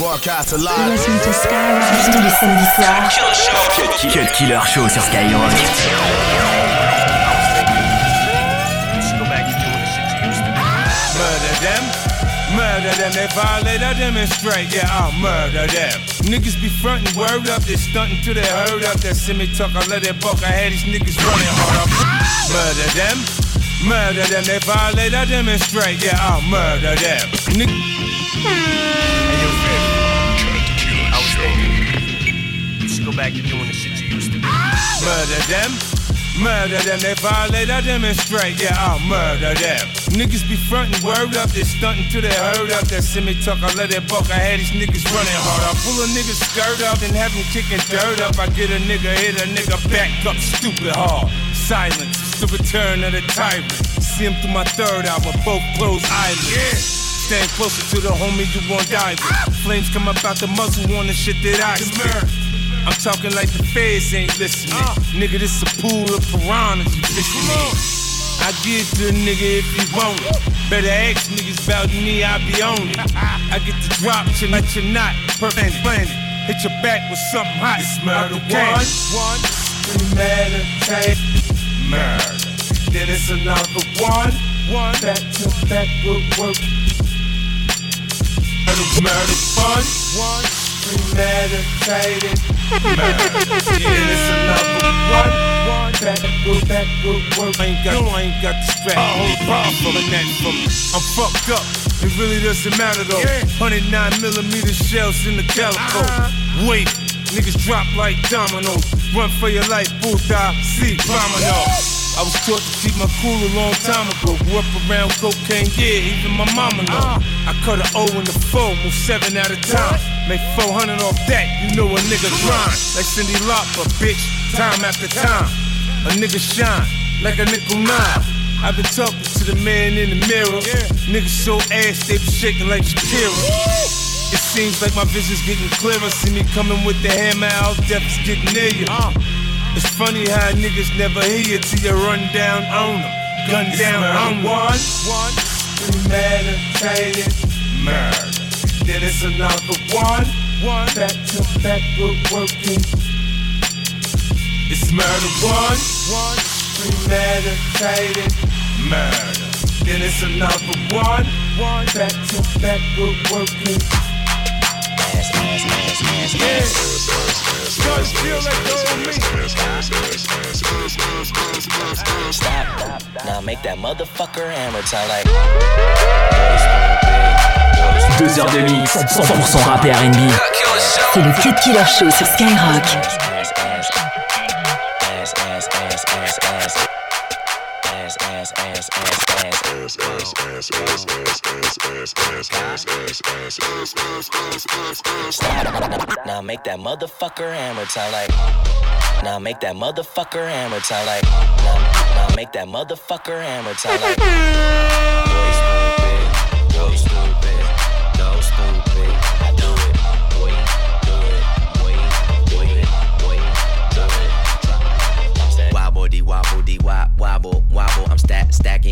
Broadcast alive. Listen to Skyrock tous les samedis soirs. Cut Killer Show sur Skyrock. Murder them. Murder them, they violate, I demonstrate, yeah, I'll murder them. Niggas be frontin', word up, they stuntin' till they heard up. That semi talk, I let it buck, I had these niggas running hard up. Murder them, murder them, they violate, I demonstrate, yeah, I'll murder them. Niggas. Go back to doing the shit you used to do. Murder them. Murder them, they violate, I demonstrate, yeah, I'll murder them. Niggas be frontin', word up, they stuntin' till they heard up. That semi talk, I let it buck, I had these niggas running hard. I pull a nigga skirt up and have him kicking dirt up. I get a nigga, hit a nigga back up, stupid hard. Silence, it's the return of the tyrant. See him through my third eye with both closed eyelids. Yeah. Stand closer to the homie you won't die with. Ah! Flames come up out the muzzle on the shit that I spit. I'm talking like the feds ain't listening. Uh. Nigga, this a pool of piranhas you fishing in. I give to a nigga if he want it. Better ask niggas about me, I be on it. I get the drop, you let you not. Perfect planet. Hit your back with something hot. It's murder one, one, premeditated murder. Then it's another one, one, back to back with work. Murder, murder, fun, one, premeditated Yeah. I ain't got, from. I'm fucked up. It really doesn't matter though. 109 millimeter shells in the calico. Wait, niggas drop like dominoes. Run for your life, bullseye, see, domino. I was taught to keep my cool a long time ago. Grew up around cocaine, yeah, even my mama know. I cut a O in the four, move seven at a time. Make 400 off that, you know a nigga grind. Like Cyndi Lauper, bitch, time after time. A nigga shine like a nickel nine. I've been talking to the man in the mirror. Niggas so ass, they be shaking like Shakira. It seems like my vision's getting clearer. See me coming with the hammer out, death is getting near you. It's funny how niggas never hear you till you run down on them. Gun down on one. One. Premeditated murder. Then it's another one. One. Back to back, we're working. It's murder one. One. Premeditated murder. Then it's another one. One. Back to back, we're working Stop, now make that motherfucker hammer time like. Deux heures de mix, 100% rap et R&B. C'est le Cut Killer Show sur Skyrock. Now make that motherfucker hammer time like. Now make that motherfucker hammer time like. Now, make that motherfucker hammer time like.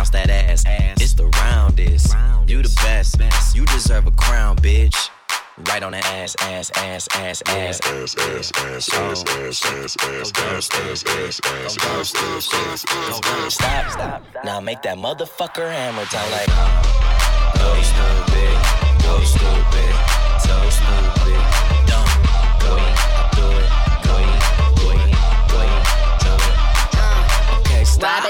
bounce that ass. ass. It's the roundest. You the best. You deserve a crown, bitch. Right on that ass, ass, ass, ass, ass, ass, ass, ass, ass, ass, ass, ass, ass, ass, ass, ass, ass, ass, ass, ass. Stop, stop. Now make that motherfucker hammer time like. Go stupid, go stupid, so stupid,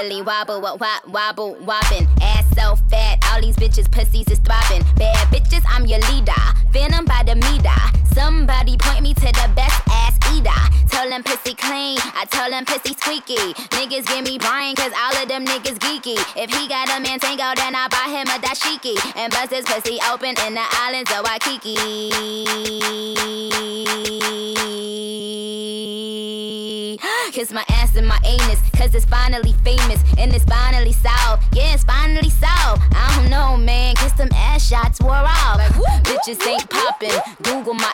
Wobble, what wobble, wobbin', ass so fat, all these bitches pussies is throbbing. Bad bitches, I'm your leader. Venom by the meter. Somebody point me to the best ass eater. Tell them pussy clean, I tell them pussy squeaky. Niggas give me Brian, cause all of them niggas geeky. If he got a man tango, then I buy him a dashiki. And bust his pussy open in the islands of Waikiki. Kiss my ass and my anus, cause it's finally famous and it's finally solved. Yeah, it's finally solved. I don't know, man. Kiss them ass shots wore off. Like, Bitches ain't popping. Google my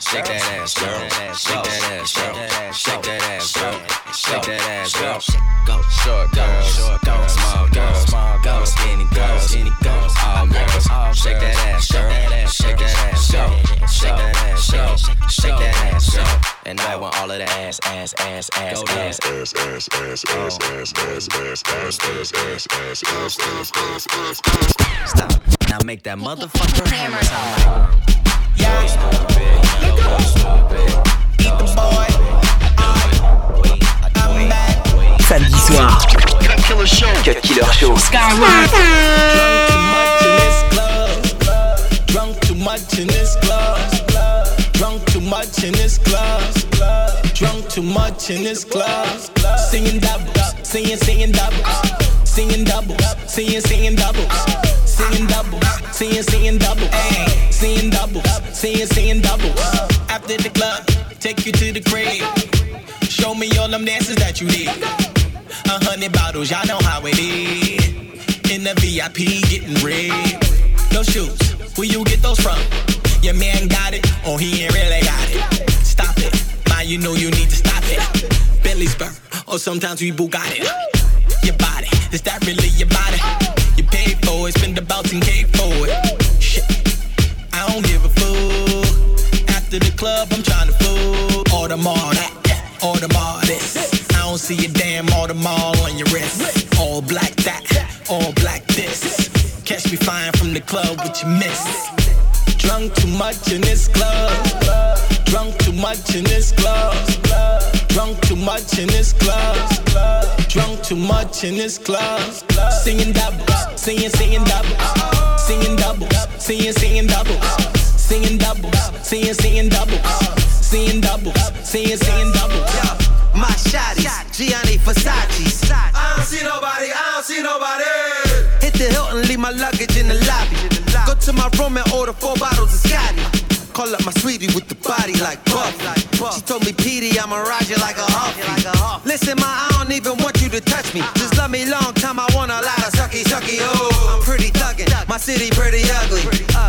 girls. Shake that ass, girl. Shake that ass, girl. Shake that ass, girl. Shake that ass, girl. Go short girls, go small girls, go skinny girls, skinny girls, all girls. Shake that ass, girl. Shake that ass, girl. Shake that ass, girl. Shake that ass, girl. And I want all of the ass, ass, ass, ass, ass, ass, ass, ass, ass, ass, ass, ass, ass, ass, ass, ass, ass, ass, ass, ass. Ass. Ass. Stop. Now make that motherfucker hammer sound like. Yeah. Samedi soir, Cut Killer Show. Cut Killer Show. Drunk too much in this club. Drunk too much in this club. Drunk too much in this club. Drunk too much in this club. Singing doubles, singing, singing doubles. Singing doubles, singing, singing doubles. Singing doubles, singing, singing doubles. Singing doubles, singing, singing doubles. After the club, take you to the crib. Show me all them dances that you did. A hundred bottles, y'all know how it is. In the VIP, getting red. No shoes, where you get those from? Your man got it, or he ain't really got it. Stop it, man, you know you need to stop it. Billy's burn, or oh, sometimes we Bugatti. Your body, is that really your body? You it, spend about 10k for it. Shit, I don't give a fuck. After the club, I'm trying to fool. All that, all this. I don't see a damn all on your wrist. All black that, all black this. Catch me flying from the club with your miss. Drunk too much in this club. Drunk too much in this club. Drunk too much in this club. Drunk too much in this club. Singing doubles, singing, singing doubles. Singing doubles, singing, singing doubles. Singing doubles, singing, singing doubles. Singing doubles, singing, singing doubles. My shotties, Gianni Versace's. I don't see nobody, I don't see nobody. Hit the Hilton, leave my luggage in the lobby. Go to my room and order four bottles of Scotty. Call up my sweetie with the body like Buff. She told me, Petey, I'ma ride you like a huffy. Listen, ma, I don't even want you to touch me. Just love me long time, I want a lot of sucky, sucky. Oh, I'm pretty thuggin', my city pretty ugly.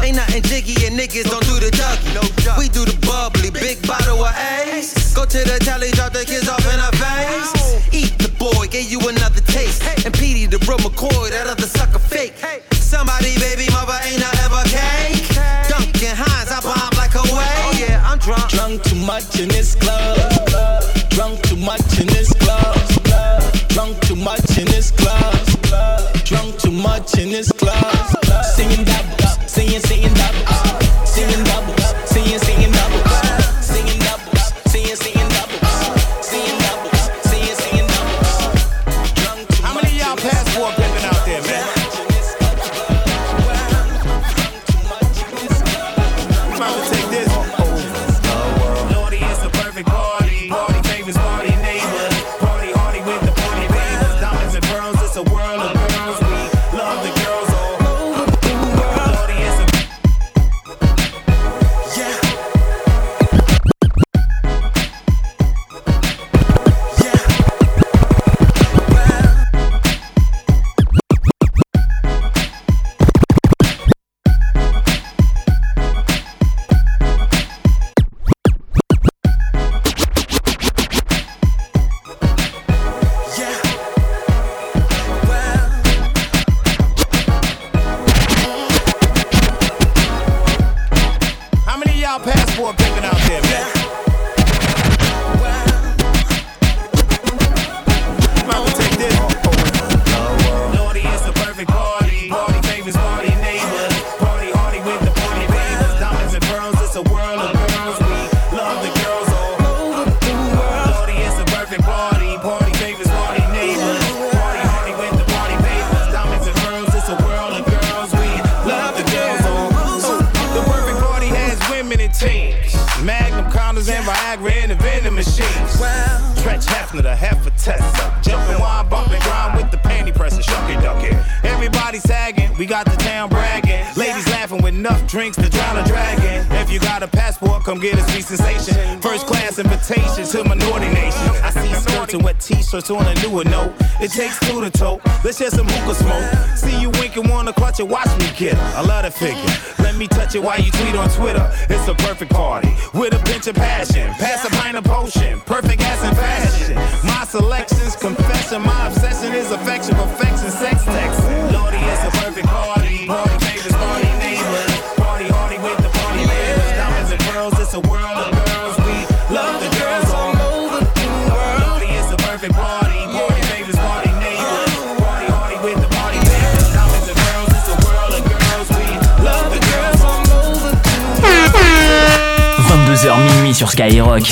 Ain't nothing jiggy and niggas don't do the dougie. We do the bubbly, big bottle of Ace. Go to the telly, drop the kids off in a face. Eat the boy, gave you another taste. And Petey, the real McCoy, that other sucker fake. Somebody, baby, mother ain't I ever cake. Drunk. Drunk too much in this club. Drunk too much in this club. Drunk too much in this club. Drunk too much in this club. Passport pimping out there, man? Hefner, the heifer tester. Jumping while bumping, grind with the panty presser, shucky ducky. Everybody sagging, we got the town bragging. Ladies laughing with enough drinks to drown a dragon. If you got a passport, come get a sweet sensation. First class invitation to minority nation. I see skirts and wet t-shirts on a newer note. It takes two to toe. Let's share some hookah smoke. See you winking, wanna clutch it, watch me kid. I love the figure. Let me touch it while you tweet on Twitter. It's a perfect party with a pinch of passion. Pass a pint of potion, perfect ass and fashion. My selections, confession, my obsession is affection, perfection, sex texting. Sur Skyrock.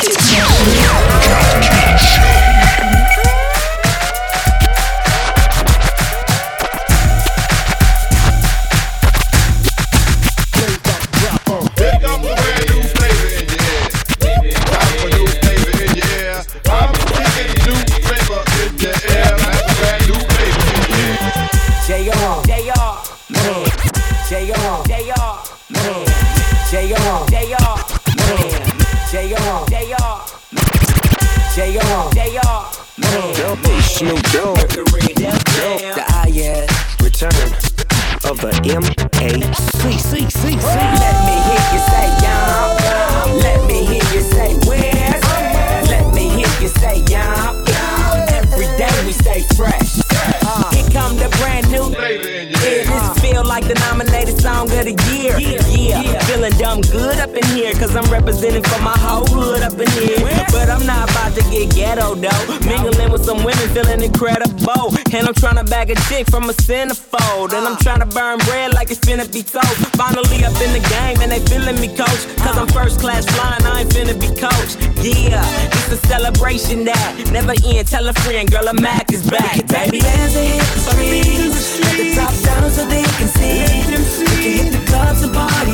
Feeling incredible. And I'm trying to bag a chick from a centerfold. And I'm trying to burn bread like it's finna be toast. Finally up in the game, and they feeling me, coach. Cause I'm first class flying, I ain't finna be coach. Yeah, it's a celebration that never end. Tell a friend, girl, a Mac is back, baby. Hands and hips freeze. Let the top down so they can see. We can hit the clubs and party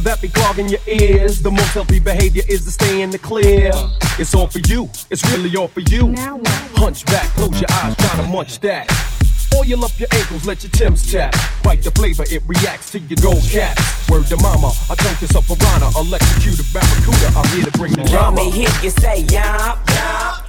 flavor that be clogging your ears? The most healthy behavior is to stay in the clear. It's all for you, it's really all for you. Hunch back, close your eyes, try to munch that. Oil up your ankles, let your Tim's tap. Bite the flavor, it reacts to your gold caps. Word to mama, I dunk this up piranha, electrocuted barracuda. I'm here to bring the Let me hear you say y'all.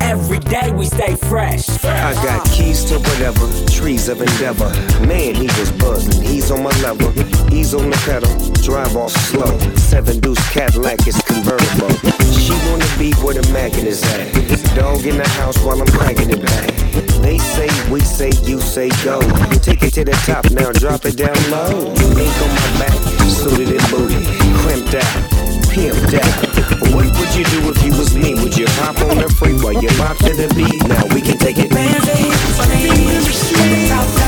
Every day we stay fresh. I got keys to whatever, trees of endeavor. Man, he was buzzing. He's on my level. He's on the pedal, drive off slow. Seven deuce Cadillac is convertible. She wanna be where the Mackin is at. Dog in the house while I'm cranking it back. They say, we say, you say go. You take it to the top now, drop it down low. Ink on my back, suited and booted, crimped out, pimped out. What would you do if you was me? Would you hop on the freeway? You bop to the beat. Now we can take it. Hands and hips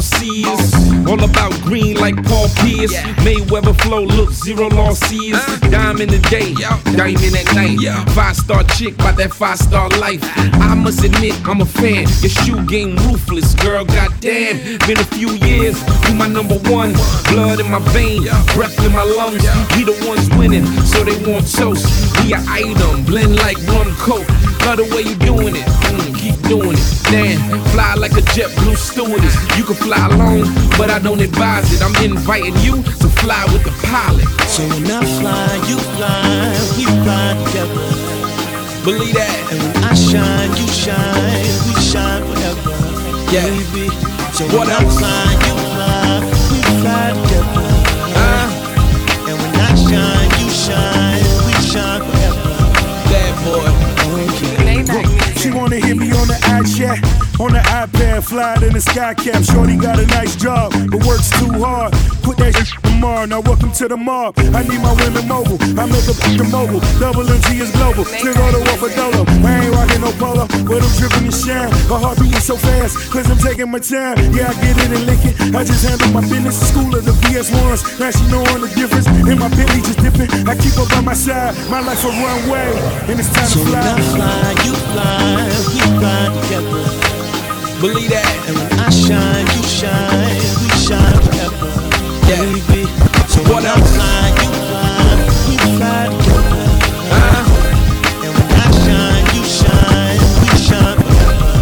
is. All about green like Paul Pierce. Mayweather flow, look, zero losses. In the day, diamond at night. Five star chick by that five star life. I must admit, I'm a fan. Your shoe game ruthless, girl, goddamn. Been a few years, you my number one. Blood in my vein, breath in my lungs. We the ones winning, so they want toast. We a item, blend like rum coke. Love the way you doing it. Doing it. Damn, fly like a JetBlue stewardess. You can fly alone, but I don't advise it. I'm inviting you to fly with the pilot. So when I fly, you fly, we fly together. Believe that. And when I shine, you shine, we shine forever. Yeah. Baby. So What when I fly, you me on fly in the sky cap. Shorty got a nice job, but works too hard. Put that shit tomorrow. Now welcome to the mob. I need my women mobile. I make a the mobile. Double MG is global. Still go to war for Dolo. I ain't rocking no polo, but I'm dripping and shine. My heart beating so fast, cause I'm taking my time. Yeah, I get it and lick it. I just handle my business. School of the VS1s. Now she knowing the difference. In my Bentley just dipping. I keep her by my side. My life's a runway, and it's time So to when I fly. fly, you fly, we fly together. Believe that. And when I shine, you shine, we shine forever. Yeah. Baby. So What when I else? fly, you fly, we fly together. Uh, And when I shine, you shine, we shine forever.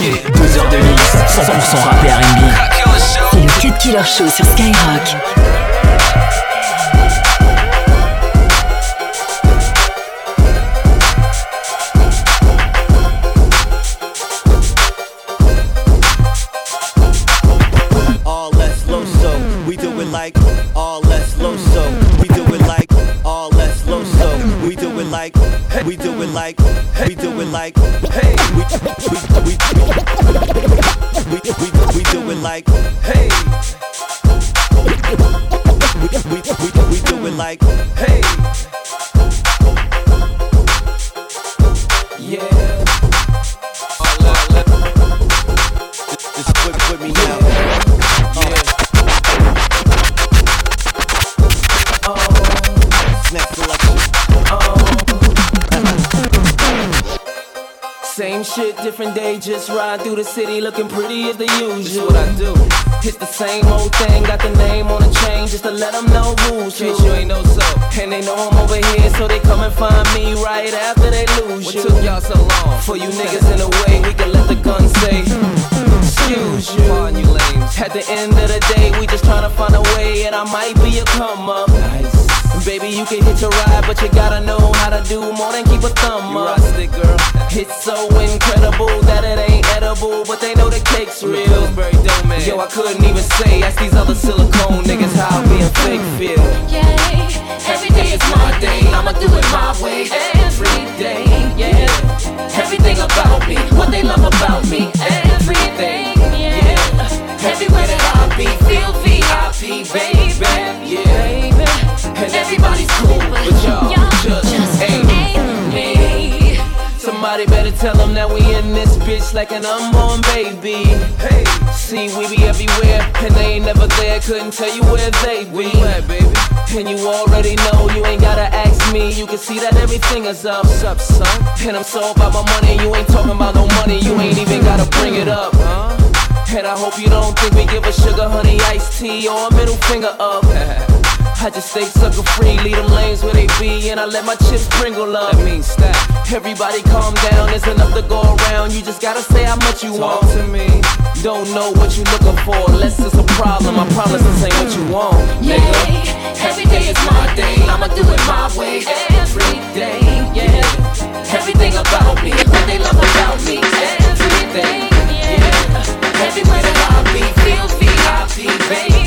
yeah. 2 heures de mix, 100% rap et R&B. C'est le Cut Killer Show sur Skyrock. Like we do it like shit, different day, just ride through the city looking pretty as the usual. what I do. It's the same old thing, got the name on the chain just to let them know who's who. you ain't no so. And they know I'm over here, so they come and find me right after they lose you. What took y'all so long? For you niggas in the way, we can let the gun say. Excuse you. you lames. At the end of the day, we just tryna find a way, and I might be a come up. Nice. Baby, you can hit your ride, but you gotta know how to do more than keep a thumb you up. Stick, girl. It's so incredible that it ain't edible, but they know the cake's real. Yo, I couldn't even say, ask these other silicone niggas how being fake feel. Like an unborn baby. Hey, see, we be everywhere, and they ain't never there. Couldn't tell you where they be. baby? And you already know, you ain't gotta ask me. You can see that everything is up. What's up, son? And I'm so about my money, you ain't talking about no money. You ain't even gotta bring it up, huh? And I hope you don't think we give a sugar honey iced tea or a middle finger up. I just stay sucker free, leave them lanes where they be, and I let my chips sprinkle up. That means stack. Everybody calm down, there's enough to go around. You just gotta say how much you want to me. Don't know what you're looking for, unless it's a problem. I promise this ain't what you want, Yeah, nigga. every day is my day. I'ma do it my way every day. Yeah, everything about me, what they love about me, everything. Yeah, everywhere that I be, feel VIP, baby.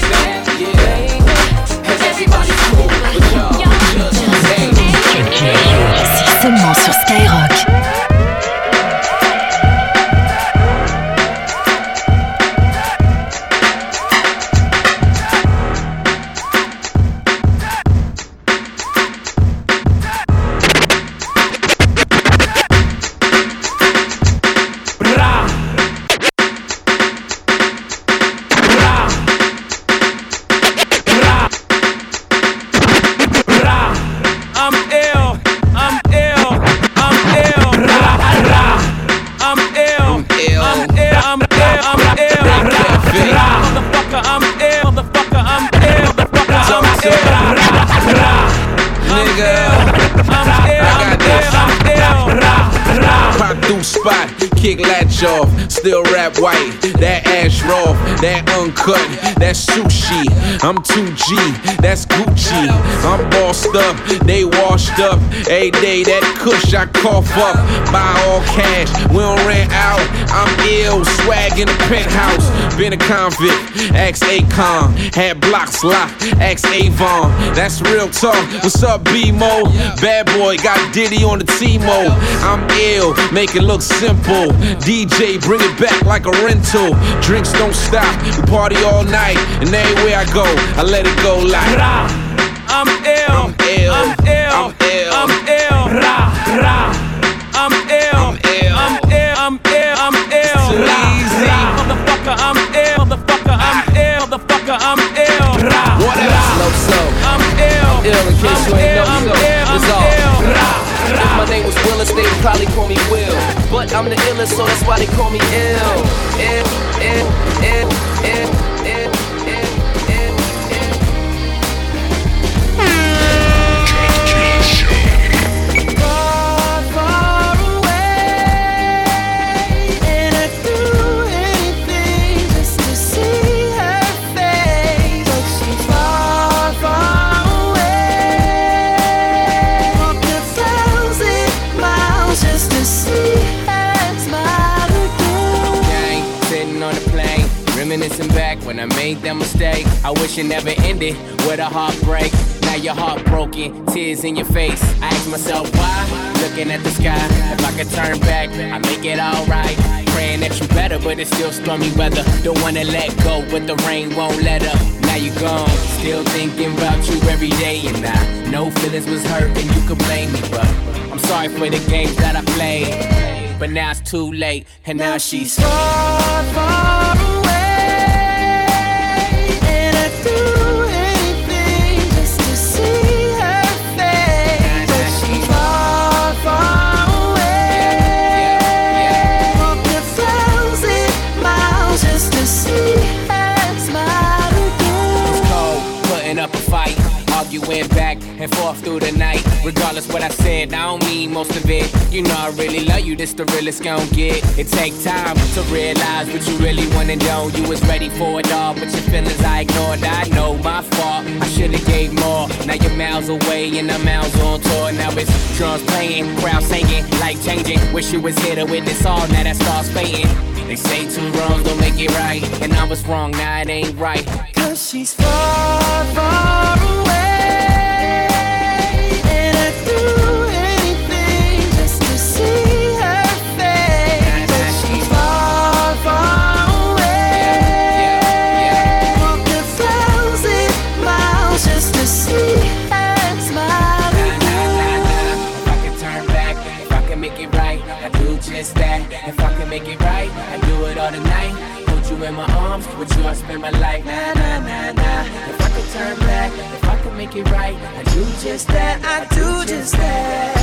That's Gucci. I'm bossed up, they washed up. Every day that kush I cough up. Buy all cash, we don't rent out. I'm ill, swag in the penthouse. Been a convict, ex Acon. Had blocks locked, ex Avon. That's real talk. What's up, B-Mo? Bad boy, got Diddy on the T-Mo. I'm ill, make it look simple. DJ, bring it back like a rental. Drinks don't stop, we party all night. And everywhere I go, I let it go like. I'm ill. I'm ill. I'm ill. I'm ill. I'm ill. Ra, ra. I'm ill. I'm ill. I'm ill. I'm ill. I'm ill. Ra, ra. Motherfucker, I'm ill. Motherfucker, I'm ill. Motherfucker, I'm ill. Ra, What ra. else? Low so, I'm ill. ill in case I'm you ain't ill. know I'm so. ill. It's I'm all. ill. Ra, If my name was Willis, they would probably call me Will. But I'm the illest, so that's why they call me ill. Ill, ill, ill, ill, ill, ill, I made that mistake. I wish it never ended with a heartbreak. Now you're heartbroken, tears in your face. I ask myself why, looking at the sky. If I could turn back, I'd make it alright. Praying that you better, but it's still stormy weather. Don't wanna let go, but the rain won't let up. Now you gone, still thinking about you every day, and I know feelings was hurt, and you could blame me, but I'm sorry for the games that I played. But now it's too late, and now she's far, far away, arguing back and forth through the night. Regardless what I said, I don't mean most of it. You know I really love you, this the realest gon' get. It take time to realize what you really wanna know. You was ready for it all, but your feelings I ignored. I know my fault, I should've gave more. Now you're miles away and I'm miles on tour. Now it's drums playing, crowd singing, life changing. Wish you was here to witness all, now that starts fading. They say two wrongs don't make it right, and I was wrong, now it ain't right. Cause she's far, far just that. I do just that